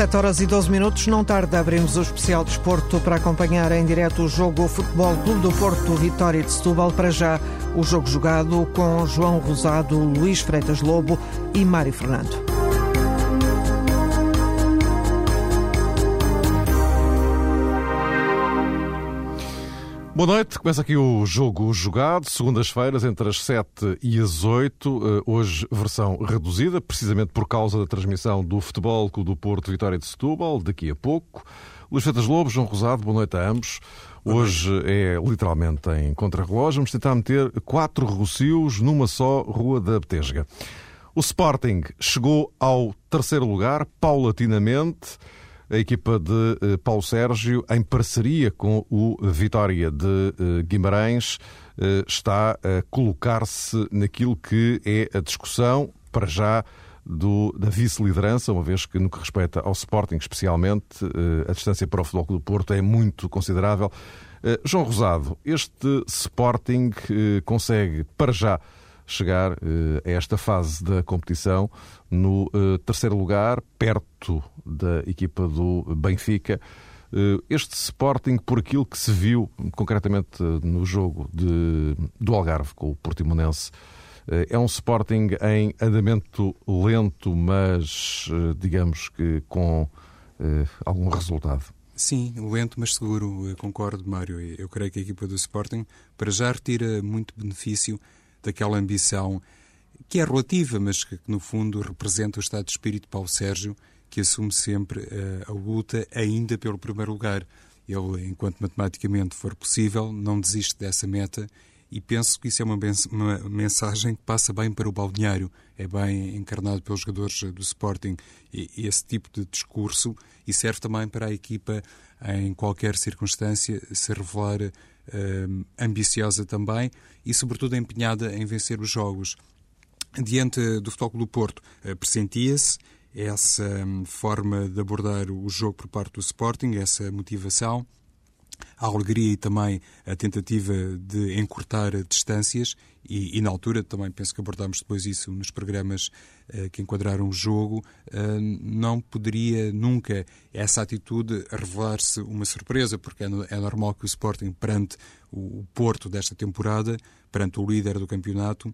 7 horas e 12 minutos, não tarde, abrimos o especial desporto para acompanhar em direto o jogo Futebol Clube do Porto Vitória de Setúbal. Para já, o jogo jogado com João Rosado, Luís Freitas Lobo e Mário Fernando. Boa noite, começa aqui o jogo jogado, segundas-feiras entre as 7 e as 8, eh, hoje versão reduzida, precisamente por causa da transmissão do Futebol Clube do Porto Vitória de Setúbal, daqui a pouco. Luís Feitas Lobo, João Rosado, boa noite a ambos. Hoje é literalmente em contrarrelógio, vamos tentar meter quatro rocios numa só Rua da Betesga. O Sporting chegou ao terceiro lugar, paulatinamente, a equipa de eh, Paulo Sérgio, em parceria com o Vitória de eh, Guimarães, eh, está a colocar-se naquilo que é a discussão, para já, do, da vice-liderança, uma vez que, no que respeita ao Sporting, especialmente, a distância para o Futebol Clube do Porto é muito considerável. João Rosado, este Sporting consegue, para já, chegar a esta fase da competição no terceiro lugar, perto da equipa do Benfica. Eh, este Sporting, por aquilo que se viu concretamente no jogo de, do Algarve com o Portimonense, eh, é um Sporting em andamento lento, mas eh, digamos que com algum resultado. Sim, lento, mas seguro. Eu concordo, Mário. Eu creio que a equipa do Sporting, para já, retira muito benefício daquela ambição que é relativa, mas que, no fundo, representa o estado de espírito de Paulo Sérgio que assume sempre uh, a luta ainda pelo primeiro lugar. Ele, enquanto matematicamente for possível, não desiste dessa meta e penso que isso é uma, mensagem que passa bem para o balneário, é bem encarnado pelos jogadores do Sporting e, esse tipo de discurso e serve também para a equipa em qualquer circunstância se revelar ambiciosa também e sobretudo empenhada em vencer os jogos. Diante do Futebol do Porto, uh, pressentia-se essa hum, forma de abordar o jogo por parte do Sporting, essa motivação, a alegria e também a tentativa de encurtar distâncias e, e na altura também penso que abordámos depois isso nos programas uh, que enquadraram o jogo, uh, não poderia nunca essa atitude revelar-se uma surpresa, porque é, é, normal que o Sporting, perante o, o Porto desta temporada, perante o líder do campeonato,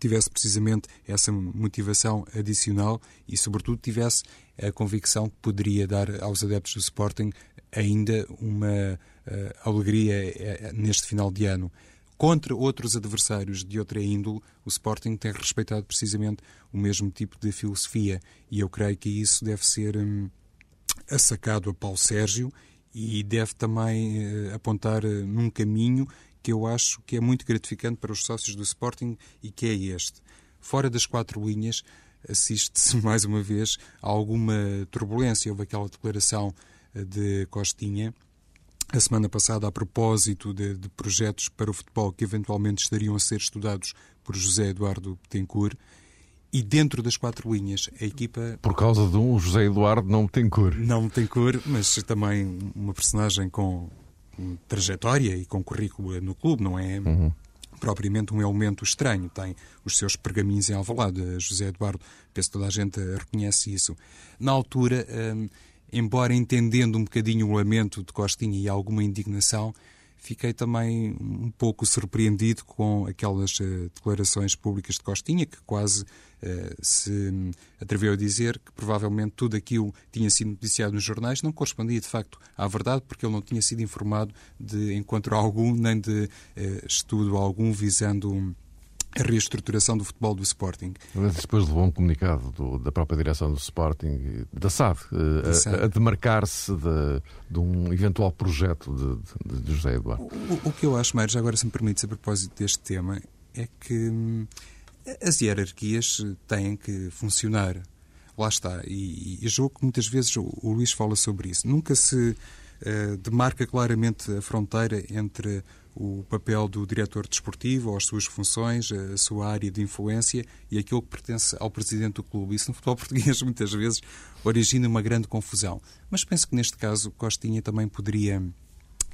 tivesse precisamente essa motivação adicional e, sobretudo, tivesse a convicção que poderia dar aos adeptos do Sporting ainda uma uh, alegria uh, neste final de ano. Contra outros adversários de outra índole, o Sporting tem respeitado precisamente o mesmo tipo de filosofia e eu creio que isso deve ser um, assacado a Paulo Sérgio e deve também uh, apontar num caminho que eu acho que é muito gratificante para os sócios do Sporting e que é este. Fora das quatro linhas, assiste-se mais uma vez a alguma turbulência. Houve aquela declaração eh, de Costinha a semana passada a propósito de, de, projetos para o futebol que eventualmente estariam a ser estudados por José Eduardo Betancourt. E dentro das quatro linhas, a equipa. Por causa de um José Eduardo não tem cor. Não tem cor, mas também uma personagem com trajetória e com currículo no clube, não é uhum. propriamente um elemento estranho. Tem os seus pergaminhos em Alvalade. José Eduardo, penso que toda a gente reconhece isso. Na altura, hum, embora entendendo um bocadinho o lamento de Costinha e alguma indignação, fiquei também um pouco surpreendido com aquelas uh, declarações públicas de Costinha, que quase uh, se atreveu a dizer que provavelmente tudo aquilo tinha sido noticiado nos jornais não correspondia de facto à verdade, porque ele não tinha sido informado de encontro algum, nem de uh, estudo algum visando. A reestruturação do futebol do Sporting. Mas depois levou um comunicado do, da própria direção do Sporting, da SAD, eh, a, a demarcar-se de, de, um eventual projeto de, de, de José Eduardo. O, o, que eu acho, Mário, agora se me permites a propósito deste tema, é que hum, as hierarquias têm que funcionar. Lá está. E, e julgo que muitas vezes o, o Luís fala sobre isso. Nunca se uh, demarca claramente a fronteira entre o papel do diretor desportivo, as suas funções, a sua área de influência e aquilo que pertence ao presidente do clube. Isso no futebol português muitas vezes origina uma grande confusão. Mas penso que neste caso Costinha também poderia,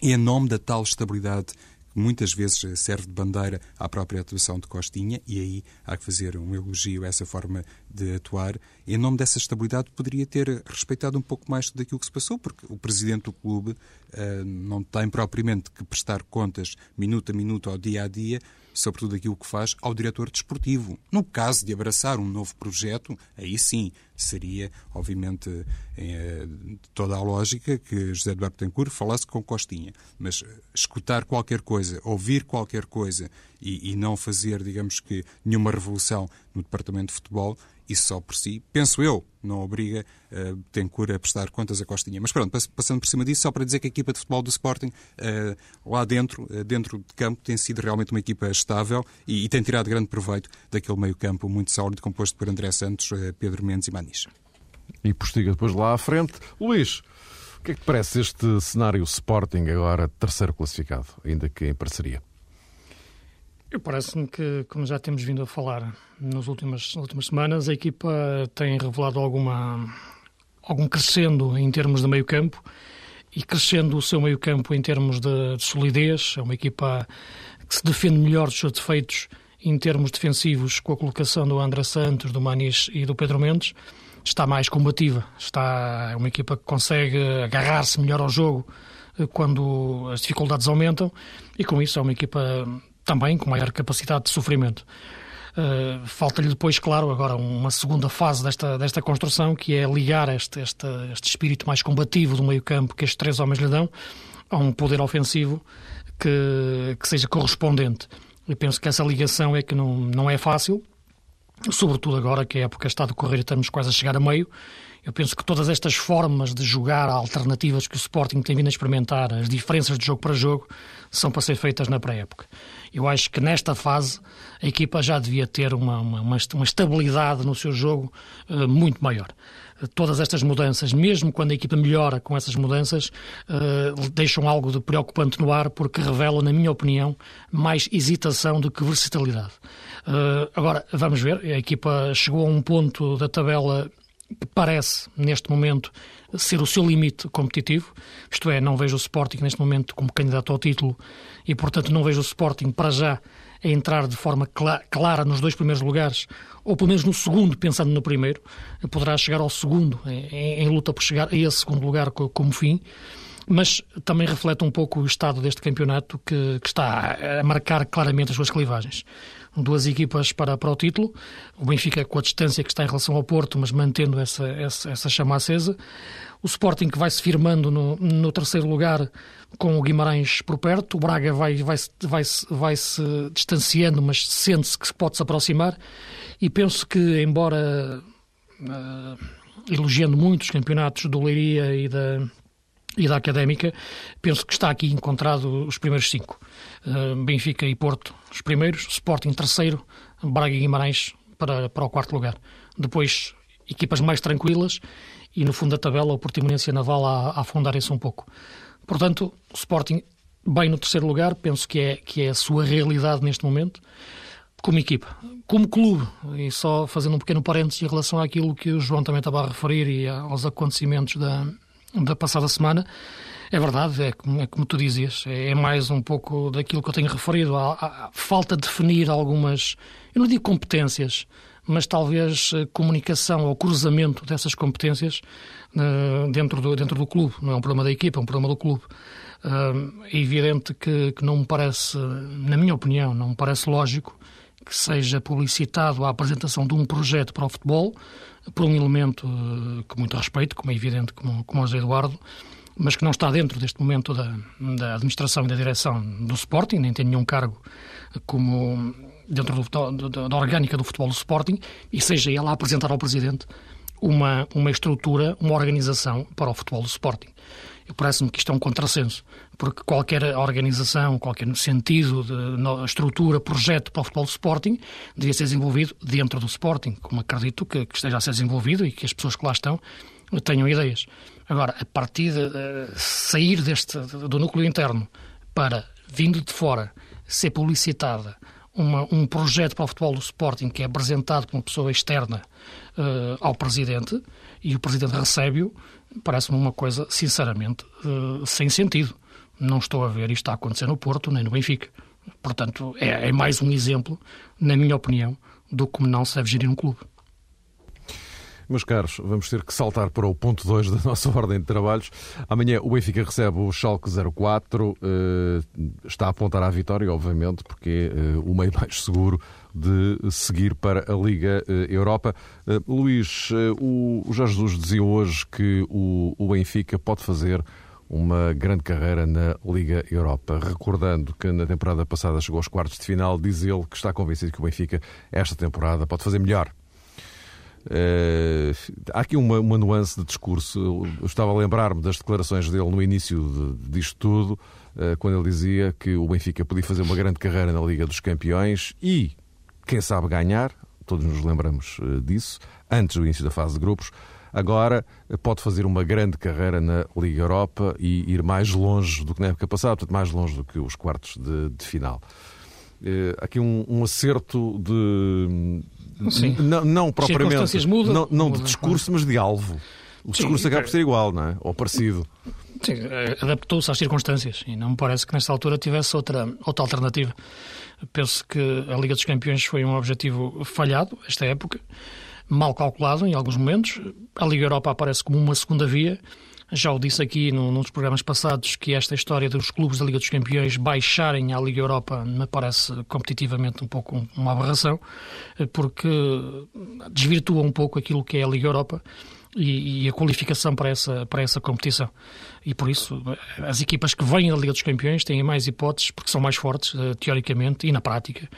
em nome da tal estabilidade muitas vezes serve de bandeira à própria atuação de Costinha, e aí há que fazer um elogio a essa forma de atuar. Em nome dessa estabilidade, poderia ter respeitado um pouco mais daquilo que se passou, porque o presidente do clube uh, não tem propriamente que prestar contas minuto a minuto, ao dia a dia, sobre tudo aquilo que faz ao diretor desportivo. No caso de abraçar um novo projeto, aí sim seria, obviamente, eh, toda a lógica que José Eduardo Tencourt falasse com Costinha. Mas escutar qualquer coisa, ouvir qualquer coisa e, e não fazer, digamos que, nenhuma revolução no departamento de futebol, isso só por si, penso eu, não obriga uh, Tencourt a prestar contas a Costinha. Mas pronto, passando por cima disso, só para dizer que a equipa de futebol do Sporting, uh, lá dentro, uh, dentro de campo, tem sido realmente uma equipa estável e, e tem tirado grande proveito daquele meio-campo muito sólido, composto por André Santos, uh, Pedro Mendes e Manis. E postiga depois lá à frente. Luís, o que é que parece este cenário Sporting agora terceiro classificado, ainda que em parceria? Eu parece-me que, como já temos vindo a falar nas últimas, últimas semanas, a equipa tem revelado alguma, algum crescendo em termos de meio campo e crescendo o seu meio campo em termos de, de solidez. É uma equipa que se defende melhor dos seus defeitos em termos defensivos com a colocação do André Santos, do Manis e do Pedro Mendes. Está mais combativa. Está é uma equipa que consegue agarrar-se melhor ao jogo eh, quando as dificuldades aumentam e com isso é uma equipa também com maior capacidade de sofrimento. Uh, Falta-lhe depois, claro, agora uma segunda fase desta, desta construção, que é ligar este, este, este espírito mais combativo do meio-campo que estes três homens lhe dão a um poder ofensivo que, que seja correspondente. E penso que essa ligação é que não, não é fácil, sobretudo agora que a época está a decorrer e estamos quase a chegar a meio. Eu penso que todas estas formas de jogar alternativas que o Sporting tem vindo a experimentar, as diferenças de jogo para jogo, são para ser feitas na pré-época. Eu acho que nesta fase a equipa já devia ter uma, uma, uma estabilidade no seu jogo uh, muito maior. todas estas mudanças, mesmo quando a equipa melhora com essas mudanças, uh, deixam algo de preocupante no ar porque revelam, na minha opinião, mais hesitação do que versatilidade. Uh, agora, vamos ver, a equipa chegou a um ponto da tabela parece, neste momento, ser o seu limite competitivo. Isto é, não vejo o Sporting neste momento como candidato ao título e, portanto, não vejo o Sporting para já a entrar de forma clara nos dois primeiros lugares, ou pelo menos no segundo, pensando no primeiro. Poderá chegar ao segundo, em, em luta por chegar a esse segundo lugar como fim mas também reflete um pouco o estado deste campeonato que, que, está a marcar claramente as suas clivagens duas equipas para, para o título. O Benfica com a distância que está em relação ao Porto, mas mantendo essa, essa, essa chama acesa. O Sporting que vai se firmando no, no terceiro lugar com o Guimarães por perto. O Braga vai, vai, vai, vai se distanciando, mas sente-se que pode se aproximar. E penso que, embora uh, elogiando muito os campeonatos do Leiria e da, e da Académica, penso que está aqui encontrado os primeiros cinco. Uh, Benfica e Porto os primeiros, Sporting terceiro, Braga e Guimarães para, para o quarto lugar. Depois, equipas mais tranquilas e no fundo da tabela o Portimonense e a Naval a, a afundarem-se um pouco. Portanto, Sporting bem no terceiro lugar, penso que é, que é a sua realidade neste momento, como equipa. Como clube, e só fazendo um pequeno parênteses em relação àquilo que o João também estava a referir e aos acontecimentos da, da passada semana, é verdade, é como, é como tu dizias, é, é, mais um pouco daquilo que eu tenho referido. Há, falta de definir algumas, eu não digo competências, mas talvez eh, comunicação ou cruzamento dessas competências uh, dentro, do, dentro do clube. Não é um problema da equipa, é um problema do clube. Uh, é evidente que, que não me parece, na minha opinião, não me parece lógico que seja publicitado a apresentação de um projeto para o futebol por um elemento uh, com muito respeito, como é evidente, como, como o José Eduardo, mas que não está dentro deste momento da, da administração e da direção do Sporting, nem tem nenhum cargo como dentro do, da, da orgânica do futebol do Sporting, e seja ele a apresentar ao Presidente uma, uma estrutura, uma organização para o futebol do Sporting. Parece-me que isto é um contrassenso, porque qualquer organização, qualquer sentido de estrutura, projeto para o futebol do Sporting devia ser desenvolvido dentro do Sporting, como acredito que, que esteja a ser desenvolvido e que as pessoas que lá estão tenham ideias. Agora, a partir de sair deste, do núcleo interno para, vindo de fora, ser publicitada uma, um projeto para o futebol do Sporting que é apresentado por uma pessoa externa uh, ao Presidente e o Presidente recebe-o, parece-me uma coisa, sinceramente, uh, sem sentido. Não estou a ver isto a acontecer no Porto nem no Benfica. Portanto, é, é mais um exemplo, na minha opinião, do como não se deve gerir um clube. Meus caros, vamos ter que saltar para o ponto 2 da nossa ordem de trabalhos. Amanhã o Benfica recebe o Schalke 04. Eh, está a apontar à vitória, obviamente, porque é o meio mais seguro de seguir para a Liga eh, Europa. Eh, Luís, o Jorge Jesus dizia hoje que o Benfica pode fazer uma grande carreira na Liga Europa. Recordando que na temporada passada chegou aos quartos de final, diz ele que está convencido que o Benfica, esta temporada, pode fazer melhor Uh, há aqui uma, uma, nuance de discurso. Eu estava a lembrar-me das declarações dele no início de, disto tudo, uh, quando ele dizia que o Benfica podia fazer uma grande carreira na Liga dos Campeões e, quem sabe, ganhar. Todos nos lembramos uh, disso, antes do início da fase de grupos. Agora pode fazer uma grande carreira na Liga Europa e ir mais longe do que na época passada, portanto, mais longe do que os quartos de, de final. aqui um, um acerto de Sim. Não, não propriamente. Mudam, não, não de discurso, mas de alvo. O discurso Sim, acaba por ser igual, não é? Ou parecido. Sim, adaptou-se às circunstâncias e não me parece que nesta altura tivesse outra, outra alternativa. Penso que a Liga dos Campeões foi um objetivo falhado, esta época, mal calculado em alguns momentos. A Liga Europa aparece como uma segunda via já o disse aqui num, num dos programas passados que esta história dos clubes da Liga dos Campeões baixarem à Liga Europa me parece competitivamente um pouco uma aberração, eh, porque desvirtua um pouco aquilo que é a Liga Europa. E, e, a qualificação para essa, para essa competição. E por isso, as equipas que vêm da Liga dos Campeões têm mais hipóteses, porque são mais fortes, eh, teoricamente e na prática,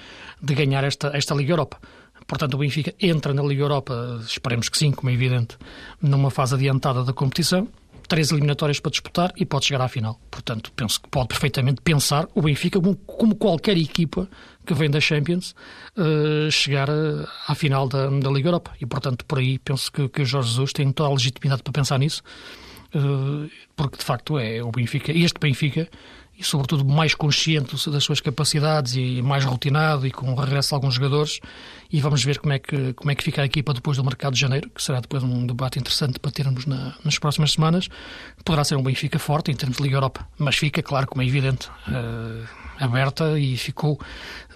de ganhar esta, esta Liga Europa. Portanto, o Benfica entra na Liga Europa, esperemos que sim, como é evidente, numa fase adiantada da competição três eliminatórias para disputar e pode chegar à final. Portanto, penso que pode perfeitamente pensar o Benfica como, qualquer equipa que vem da Champions uh, chegar à final da, da, Liga Europa. E, portanto, por aí penso que, que o Jorge Jesus tem toda a legitimidade para pensar nisso, uh, porque de facto é o Benfica, este Benfica e, sobretudo, mais consciente das suas capacidades e mais rotinado e com o regresso de alguns jogadores. E vamos ver como é que, como é que fica a equipa depois do mercado de janeiro, que será depois um debate interessante para termos na, nas próximas semanas. Poderá ser um Benfica forte em termos de Liga Europa, mas fica, claro, como é evidente, uh, aberta e ficou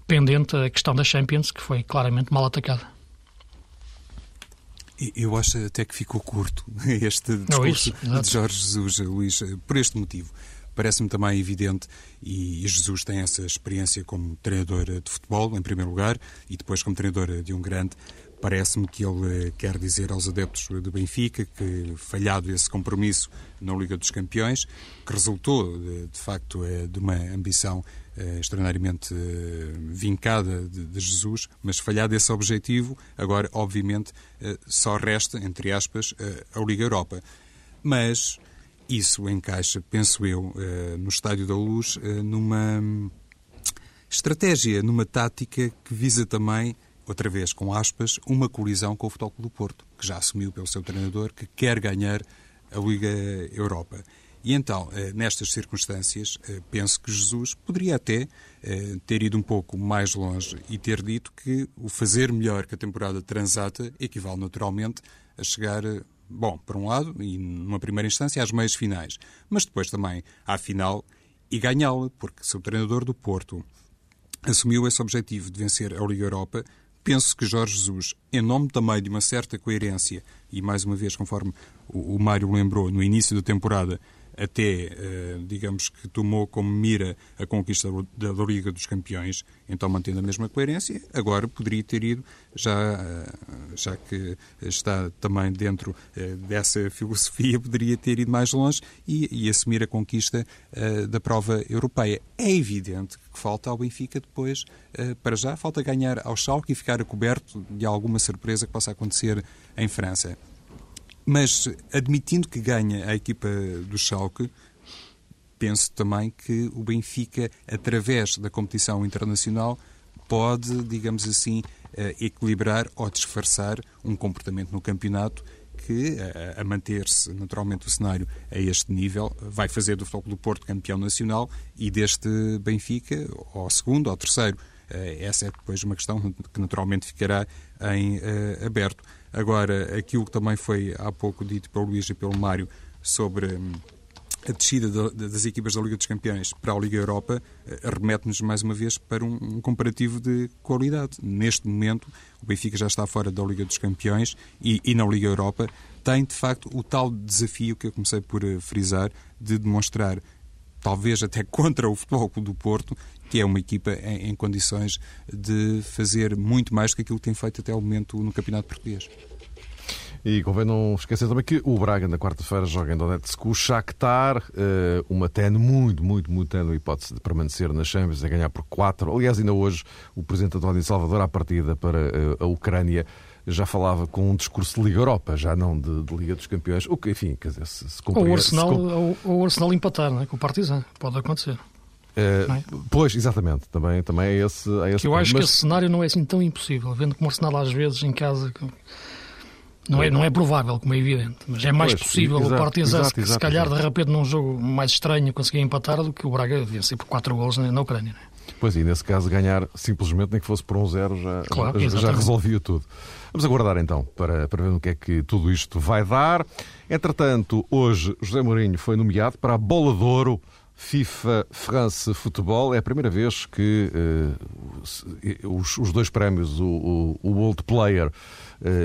pendente a questão da Champions, que foi claramente mal atacada. Eu acho até que ficou curto este discurso Não, de Jorge Jesus, Luís, por este motivo parece-me também evidente, e Jesus tem essa experiência como treinador de futebol, em primeiro lugar, e depois como treinador de um grande, parece-me que ele quer dizer aos adeptos do Benfica que, falhado esse compromisso na Liga dos Campeões, que resultou, de, facto, é, de uma ambição eh, extraordinariamente eh, vincada de, Jesus, mas falhado esse objetivo, agora, obviamente, eh, só resta, entre aspas, a Liga Europa. Mas isso encaixa, penso eu, eh, no Estádio da Luz, eh, numa estratégia, numa tática que visa também, outra vez com aspas, uma colisão com o Futebol Clube do Porto, que já assumiu pelo seu treinador que quer ganhar a Liga Europa. E então, eh, nestas circunstâncias, penso que Jesus poderia até ter ido um pouco mais longe e ter dito que o fazer melhor que a temporada transata equivale naturalmente a chegar bom, por um lado, e numa primeira instância, às meias finais, mas depois também à final e ganhá-la, porque se o treinador do Porto assumiu esse objetivo de vencer a Liga Europa, penso que Jorge Jesus, em nome também de uma certa coerência, e mais uma vez, conforme o, o Mário lembrou, no início da temporada, até, eh, digamos que tomou como mira a conquista da Liga dos Campeões, então mantendo a mesma coerência, agora poderia ter ido, já, eh, já que está também dentro eh, dessa filosofia, poderia ter ido mais longe e, e assumir a conquista da prova europeia. É evidente que falta ao Benfica depois, para já, falta ganhar ao Schalke e ficar coberto de alguma surpresa que possa acontecer em França. Mas, admitindo que ganha a equipa do Schalke, penso também que o Benfica, através da competição internacional, pode, digamos assim, eh, equilibrar ou disfarçar um comportamento no campeonato que, eh, a manter-se naturalmente o cenário a este nível, vai fazer do Futebol do Porto campeão nacional e deste Benfica, ou segundo, ou terceiro. Eh, essa é depois uma questão que naturalmente ficará em aberto. Agora, aquilo que também foi há pouco dito pelo Luís e pelo Mário sobre hum, a descida das equipas da Liga dos Campeões para a Liga Europa eh, remete-nos mais uma vez para um, comparativo de qualidade. Neste momento, o Benfica já está fora da Liga dos Campeões e, e na Liga Europa tem, de facto, o tal desafio que eu comecei por eh, frisar de demonstrar, talvez até contra o Futebol do Porto, que é uma equipa em, em condições de fazer muito mais do que aquilo que tem feito até o momento no Campeonato Português. E convém não esquecer também que o Braga na quarta-feira joga em Donetsk com o Shakhtar, eh, uma tenue muito, muito, muito tenue hipótese de permanecer na Champions e ganhar por 4. Aliás, ainda hoje o Presidente António Salvador, à partida para eh, a Ucrânia, já falava com um discurso de Liga Europa, já não de, de Liga dos Campeões. O que, enfim, quer dizer, se, se o Arsenal, se o, Arsenal empatar não é? com o Partizan, pode acontecer. Uh, é? Pois, exatamente, também, também é esse, é esse que Eu ponto. acho Mas... que esse cenário não é assim tão impossível, vendo como o Arsenal às vezes em casa não é, não é provável, como é evidente, mas é mais pois, possível exato, o Partizan, exato, exato, se calhar, de repente, num jogo mais estranho, conseguir empatar do que o Braga vencer por 4 gols na, Ucrânia. Não é? Pois, e nesse caso, ganhar simplesmente, nem que fosse por um zero, já, claro, já, já resolvia tudo. Vamos aguardar então para, para ver o que é que tudo isto vai dar. Entretanto, hoje, José Mourinho foi nomeado para a Bola de Ouro FIFA France Futebol. É a primeira vez que uh, os, os, dois prémios, o, o, World Player uh,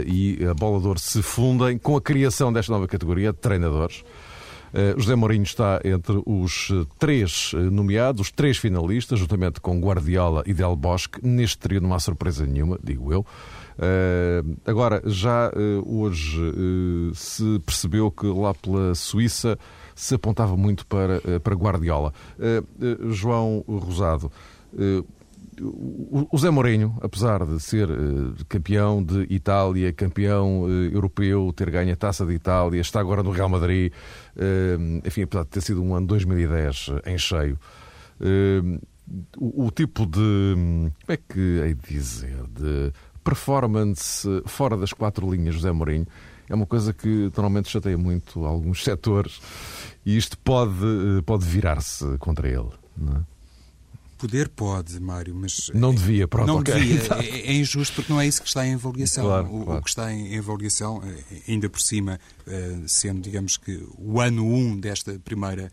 e a Bola se fundem com a criação desta nova categoria de treinadores. Uh, José Mourinho está entre os três nomeados, os três finalistas, juntamente com Guardiola e Del Bosque. Neste trio não há surpresa nenhuma, digo eu. Uh, agora, já uh, hoje uh, se percebeu que lá pela Suíça se apontava muito para, eh, para Guardiola. Eh, eh, João Rosado, o Zé Mourinho, apesar de ser campeão de Itália, campeão europeu, ter ganho a Taça de Itália, está agora no Real Madrid, enfim, apesar de ter sido um ano 2010 em cheio, o, tipo de, como é que hei de dizer, de performance fora das quatro linhas do Zé Mourinho, é uma coisa que normalmente chateia muito alguns setores e isto pode, eh, pode virar-se contra ele. Não é? Poder pode, Mário, mas. Não devia, pronto. Não okay. devia. É, é, injusto porque não é isso que está em avaliação. Claro, o, claro. o, que está em avaliação, eh, ainda por cima, eh, sendo, digamos que, o ano 1 um desta primeira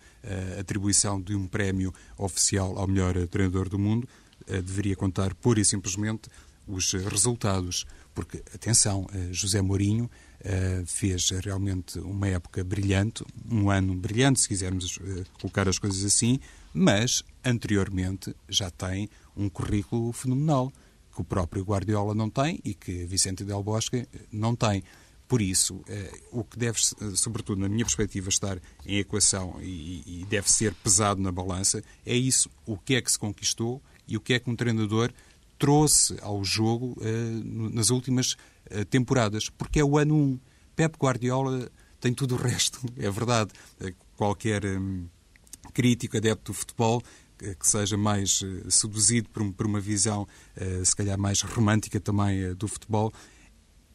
atribuição de um prémio oficial ao melhor treinador do mundo, deveria contar pura e simplesmente os resultados. Porque, atenção, José Mourinho Uh, fez realmente uma época brilhante, um ano brilhante, se quisermos uh, colocar as coisas assim, mas anteriormente já tem um currículo fenomenal que o próprio Guardiola não tem e que Vicente Del Bosque eh, não tem. Por isso, o que deve, sobretudo na minha perspectiva, estar em equação e deve ser pesado na balança é isso: o que é que se conquistou e o que é que um treinador trouxe ao jogo nas últimas eh, temporadas, porque é o ano 1. Pep Guardiola tem tudo o resto, é verdade. Eh, qualquer hum, crítico, adepto do futebol, que seja mais uh, seduzido por, por, uma visão, uh, se calhar mais romântica também uh, do futebol,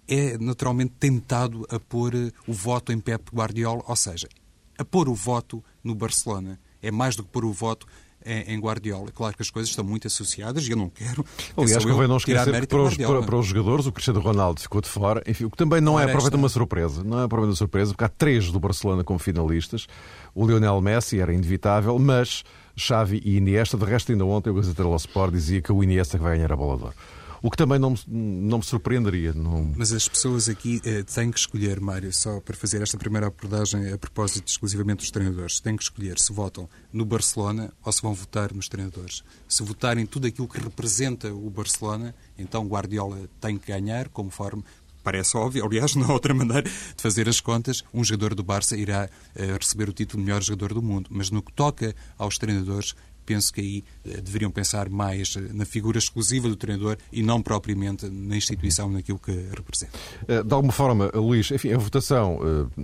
é naturalmente tentado a pôr o voto em Pep Guardiola, ou seja, a pôr o voto no Barcelona. É mais do que pôr o voto em Guardiola. Claro que as coisas estão muito associadas e eu não quero. Aliás, convém não esquecer que para os, para, para os, jogadores o Cristiano Ronaldo ficou de fora, enfim, o que também não é provavelmente uma surpresa. Não é provavelmente uma surpresa, porque há três do Barcelona como finalistas. O Lionel Messi era inevitável, mas Xavi e Iniesta, de resto, ainda ontem o Gazeta dello Sport dizia que o Iniesta que vai ganhar a bola de ouro. O que também não não me surpreenderia. Não... Mas as pessoas aqui eh, têm que escolher, Mário, só para fazer esta primeira abordagem a propósito exclusivamente dos treinadores, têm que escolher se votam no Barcelona ou se vão votar nos treinadores. Se votarem tudo aquilo que representa o Barcelona, então Guardiola tem que ganhar, conforme parece óbvio, aliás, não há outra maneira de fazer as contas, um jogador do Barça irá uh, receber o título de melhor jogador do mundo. Mas no que toca aos treinadores, penso que aí eh, deveriam pensar mais eh, na figura exclusiva do treinador e não propriamente na instituição, naquilo que representa. Eh, de alguma forma, Luís, enfim, a votação,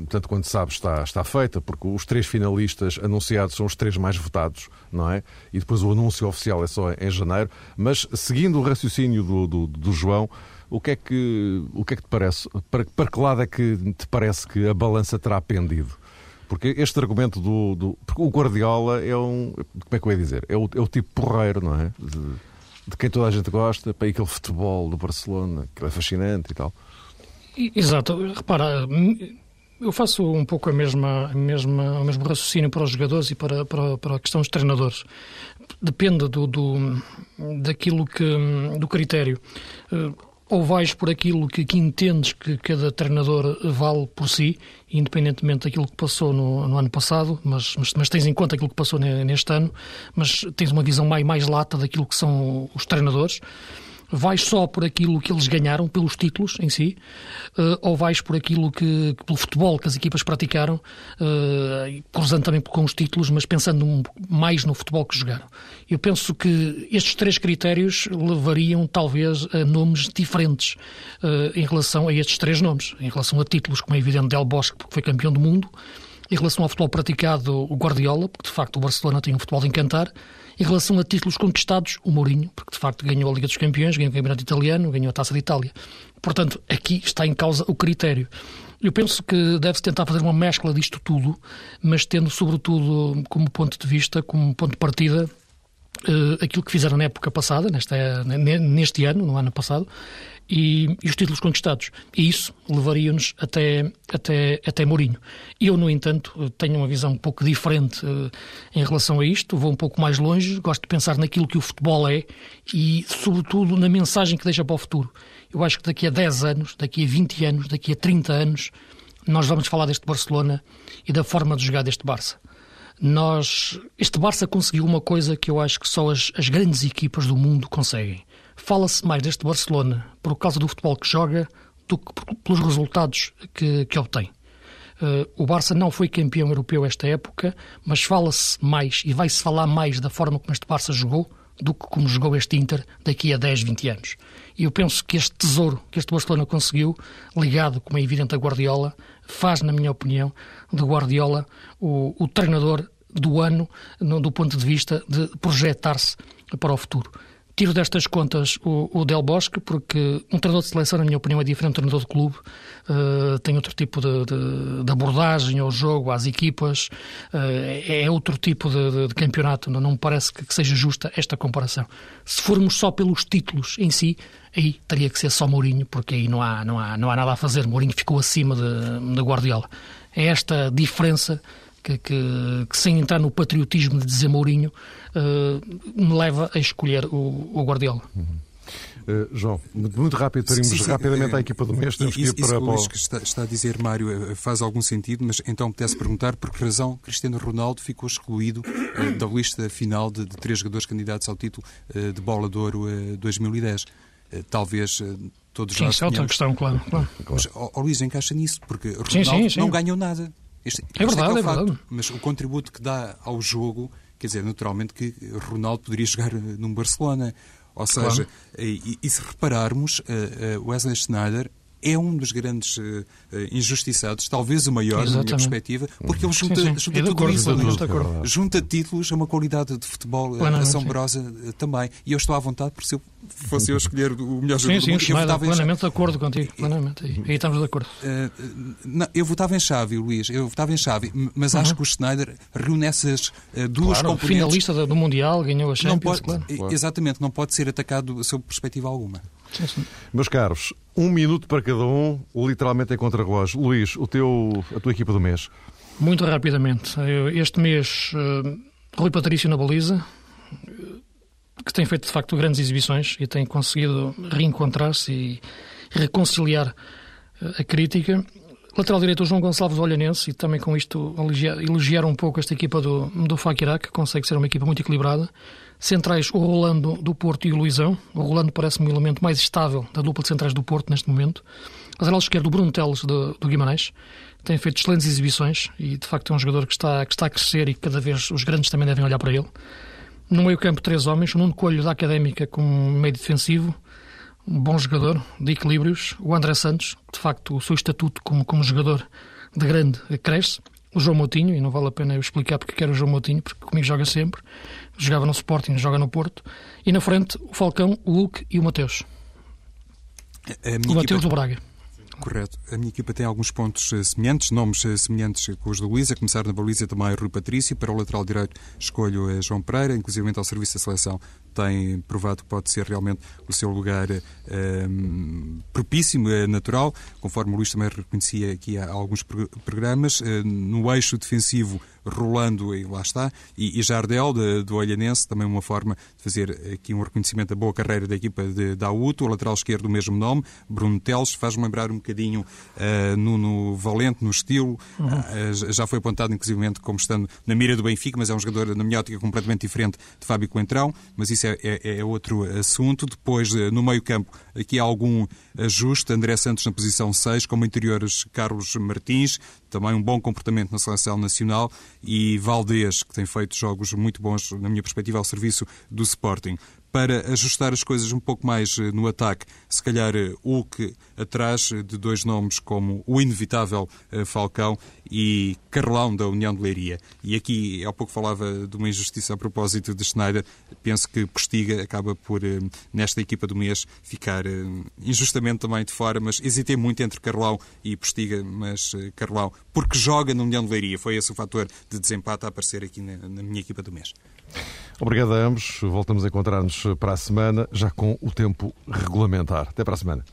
tanto quanto sabe, está, está feita, porque os três finalistas anunciados são os três mais votados, não é? E depois o anúncio oficial é só em janeiro. Mas, seguindo o raciocínio do, do, do João, o que, é que, o que é que te parece? Para, para que lado é que te parece que a balança terá pendido? Porque este argumento do, do. Porque o Guardiola é um. Como é que eu ia dizer? É o, é o tipo porreiro, não é? De, de quem toda a gente gosta, para aquele futebol do Barcelona, que é fascinante e tal. Exato. Repara, eu faço um pouco a mesma, a mesma, o mesmo raciocínio para os jogadores e para, para, para a questão dos treinadores. Depende do, do, daquilo que, do critério. Ou vais por aquilo que, que, entendes que cada treinador vale por si, independentemente daquilo que passou no, no ano passado, mas, mas, mas, tens em conta aquilo que passou neste ano, mas tens uma visão mais, mais lata daquilo que são os treinadores vais só por aquilo que eles ganharam, pelos títulos em si, uh, ou vais por aquilo que, pelo futebol que as equipas praticaram, uh, cruzando também com os títulos, mas pensando mais no futebol que jogaram. Eu penso que estes três critérios levariam talvez a nomes diferentes uh, em relação a estes três nomes, em relação a títulos, como é evidente, Del Bosque, porque foi campeão do mundo, em relação ao futebol praticado, o Guardiola, porque de facto o Barcelona tem um futebol de encantar, em relação a títulos conquistados, o Mourinho, porque de facto ganhou a Liga dos Campeões, ganhou o Campeonato Italiano, ganhou a Taça de Itália. Portanto, aqui está em causa o critério. Eu penso que deve-se tentar fazer uma mescla disto tudo, mas tendo sobretudo como ponto de vista, como ponto de partida, uh, aquilo que fizeram na época passada, nesta, neste ano, no ano passado, e, e os títulos conquistados. E isso levaria-nos até, até, até Mourinho. Eu, no entanto, tenho uma visão um pouco diferente uh, em relação a isto, vou um pouco mais longe, gosto de pensar naquilo que o futebol é e, sobretudo, na mensagem que deixa para o futuro. Eu acho que daqui a 10 anos, daqui a 20 anos, daqui a 30 anos, nós vamos falar deste Barcelona e da forma de jogar deste Barça nós este Barça conseguiu uma coisa que eu acho que só as, as grandes equipas do mundo conseguem. Fala-se mais deste Barcelona por causa do futebol que joga do que pelos resultados que, que obtém. Uh, o Barça não foi campeão europeu esta época, mas fala-se mais e vai-se falar mais da forma como este Barça jogou do que como jogou este Inter daqui a 10, 20 anos. E eu penso que este tesouro que este Barcelona conseguiu, ligado, como é evidente, a Guardiola, faz, na minha opinião, de Guardiola o, o treinador do ano, no, do ponto de vista de projetar-se para o futuro. Tiro destas contas o, o, Del Bosque, porque um treinador de seleção, na minha opinião, é diferente um treinador de clube. Uh, tem outro tipo de, de, de, abordagem ao jogo, às equipas. Uh, é outro tipo de, de campeonato. Não, não me parece que, que, seja justa esta comparação. Se formos só pelos títulos em si, aí teria que ser só Mourinho, porque aí não há, não há, não há nada a fazer. Mourinho ficou acima de Guardiola. É esta diferença que, que, que, sem entrar no patriotismo de dizer Mourinho, uh, me leva a escolher o, o Guardiola. Uhum. Uh, João, muito rápido, teremos sim, sim, rapidamente à equipa do mês. Temos isso, que ir para, isso que está, está, a dizer, Mário, eh, faz algum sentido, mas então pudesse perguntar por que razão Cristiano Ronaldo ficou excluído uh, da lista final de, de, três jogadores candidatos ao título uh, de Bola de Ouro 2010. talvez todos sim, nós. Sim, é outra questão, claro. claro. Mas, oh, Luís, encaixa nisso, porque Ronaldo não ganhou nada. Este, é verdade, é, é verdade. Mas o contributo que dá ao jogo, quer dizer, naturalmente que Ronaldo poderia jogar num Barcelona. Ou seja, claro. e, e, se repararmos, eh, eh, Wesley Schneider é um dos grandes uh, injustiçados, talvez o maior, Exatamente. na minha perspectiva, porque ele junta, sim, sim. junta tudo acordo, isso. Tudo, junta títulos, é uma qualidade de futebol Plenamente, assombrosa sim. também. E eu estou à vontade, porque se eu fosse eu escolher o melhor jogador sim, do mundo, sim, eu votava plenamente em... de acordo contigo. Plenamente. Aí, aí estamos de acordo. Uh, não, eu votava em Xavi, Luís. Eu votava em Xavi, mas uhum. acho que o Schneider reúne essas uh, duas claro, componentes. finalista do Mundial, ganhou a Champions, não pode, claro. Exatamente, não pode ser atacado sob perspectiva alguma. Sim, sim. Meus caros, um minuto para cada um, literalmente é contra-relógio. Luís, o teu, a tua equipa do mês. Muito rapidamente. Este mês, uh, Rui Patrício na baliza, que tem feito de facto grandes exibições e tem conseguido reencontrar-se e reconciliar eh, a crítica. Lateral direito, o João Gonçalves Olhanense, e também com isto elogiar, elogiar um pouco esta equipa do, do Fakirá, que consegue ser uma equipa muito equilibrada. Centrais, o Rolando do Porto e o Luizão. O Rolando parece-me o elemento mais estável da dupla de centrais do Porto neste momento. Lateral esquerdo, o Bruno Teles do, do Guimarães. Tem feito excelentes exibições e, de facto, é um jogador que está, que está a crescer e cada vez os grandes também devem olhar para ele. No meio campo, três homens. O Nuno Coelho da Académica como meio defensivo. Um bom jogador, de equilíbrios. O André Santos, de facto, o seu estatuto como, como jogador de grande cresce o João Moutinho, e não vale a pena eu explicar porque quero o João Moutinho, porque comigo joga sempre, jogava no Sporting, joga no Porto, e na frente o Falcão, o Hulk e o Mateus. O Mateus do Braga. Correto. A minha equipa tem alguns pontos uh, semelhantes, nomes uh, semelhantes com os do Luís, a começar na baliza também Rui Patrício, para o lateral direito escolho uh, João Pereira, inclusive ao serviço da seleção tem provado que pode ser realmente o seu lugar um, propício, natural, conforme o Luís também reconhecia aqui há alguns programas. No eixo defensivo, Rolando, e lá está, e, Jardel, de, do Olhanense, também uma forma de fazer aqui um reconhecimento da boa carreira da equipa de, da AUTO, o lateral esquerdo do mesmo nome, Bruno Teles, faz-me lembrar um bocadinho uh, Nuno Valente, no estilo, uhum. uh, já foi apontado inclusive como estando na mira do Benfica, mas é um jogador, na minha ótica, completamente diferente de Fábio Coentrão, mas isso é, é, é outro assunto. Depois, uh, no meio campo, aqui há algum ajuste, André Santos na posição 6, como interiores Carlos Martins, também um bom comportamento na seleção nacional, e Valdez, que tem feito jogos muito bons, na minha perspectiva, ao serviço do Sporting para ajustar as coisas um pouco mais eh, no ataque, se calhar eh, Hulk atrás de dois nomes como o inevitável eh, Falcão e Carlão da União de Leiria. E aqui, há pouco falava de uma injustiça a propósito de Schneider, penso que Postiga acaba por, nesta equipa do mês, ficar injustamente também de fora, mas hesitei muito entre Carlão e Postiga, mas Carlão, porque joga na União de Leiria, foi esse o fator de desempate a aparecer aqui na, na minha equipa do mês. Obrigado a ambos. Voltamos a encontrar-nos para a semana, já com o tempo regulamentar. Até para a semana.